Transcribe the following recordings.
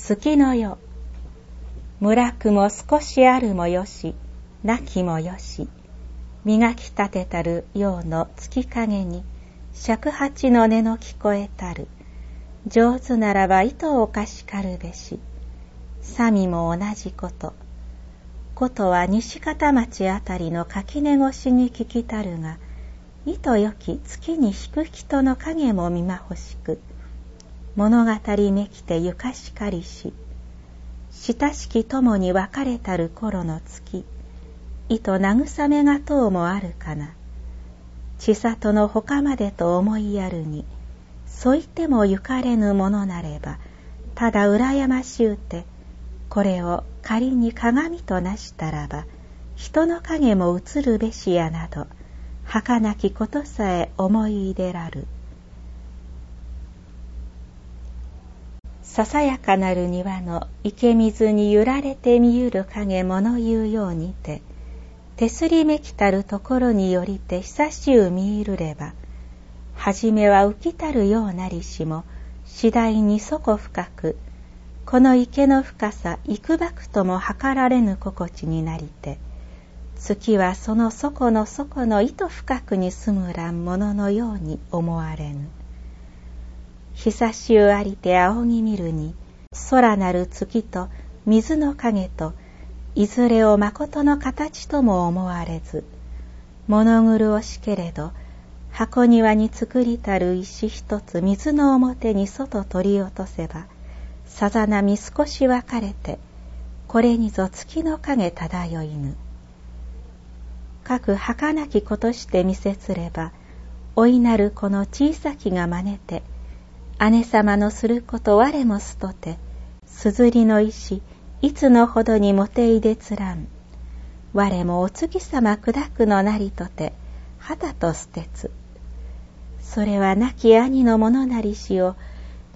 月のよ村くも少しあるもよし。なきもよし。磨き立てたるようの月影に。尺八の音の聞こえたる。上手ならば糸をかしかるべし。さみも同じこと。ことは西方町あたりの垣根越しに聞きたるが糸よき月に引く人の影も見まほしく。物語めきてゆかしかりし親しき友に別れたる頃の月糸慰めがとうもあるかな。千里の他までと思いやるにそういてもゆかれぬものなればただ羨ましゅうてこれを仮に鏡となしたらば人の影も映るべしやなど儚きことさえ思い入れらる。ささやかなる庭の池水に揺られて見ゆる影物言うようにて手すりめきたるところによりて久しゅう見入ればはじめは浮きたるようなりしも次第に底深くこの池の深さ幾ばくとも測られぬ心地になりて月はその底の底の糸深くに住むらんもののように思われぬ。久しゅうありて仰ぎ見るに空なる月と水の影といずれを誠の形とも思われず物苦しけれど箱庭に作りたる石一つ水の表に外取り落とせばさざ波少し分かれてこれにぞ月の影漂いぬ。各儚きことして見せつれば老いなるこの小さきが真似て姉様のすること我もすとて、すずりの石、いつのほどにもていでつらん。我もお月様砕くのなりとて、旗と捨てつ。それは亡き兄のものなりしを、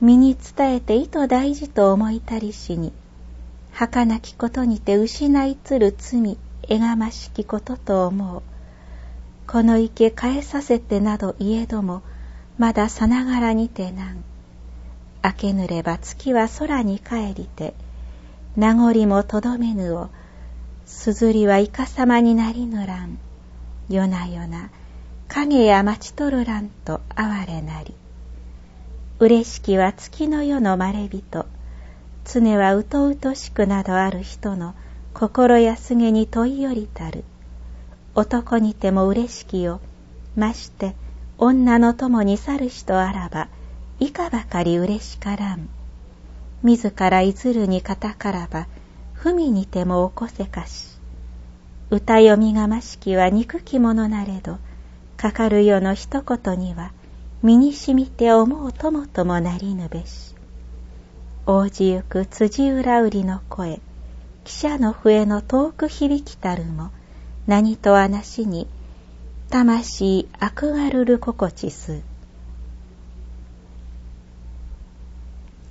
身に伝えて意図大事と思いたりしに、儚きことにて失いつる罪、えがましきことと思う。この池変えさせてなどいえども、まださながらにてなん。明けぬれば月は空に帰りて、名残もとどめぬを、すずりはいかさまになりぬらん。夜な夜な、影や待ちとるらんと哀れなり。嬉しきは月の夜のまれびと、常はうとうとしくなどある人の心安げに問いよりたる。男にても嬉しきよ、まして女の友に去る人あらば、いかばかり嬉しからん。自らいずるに方からば、文にても起こせかし。歌読みがましきは憎きものなれど、かかるよの一言には、身にしみて思うともともなりぬべし。王子ゆく辻裏売りの声、汽車の笛の遠く響きたるも、何とあなしに、魂あくがるる心地す。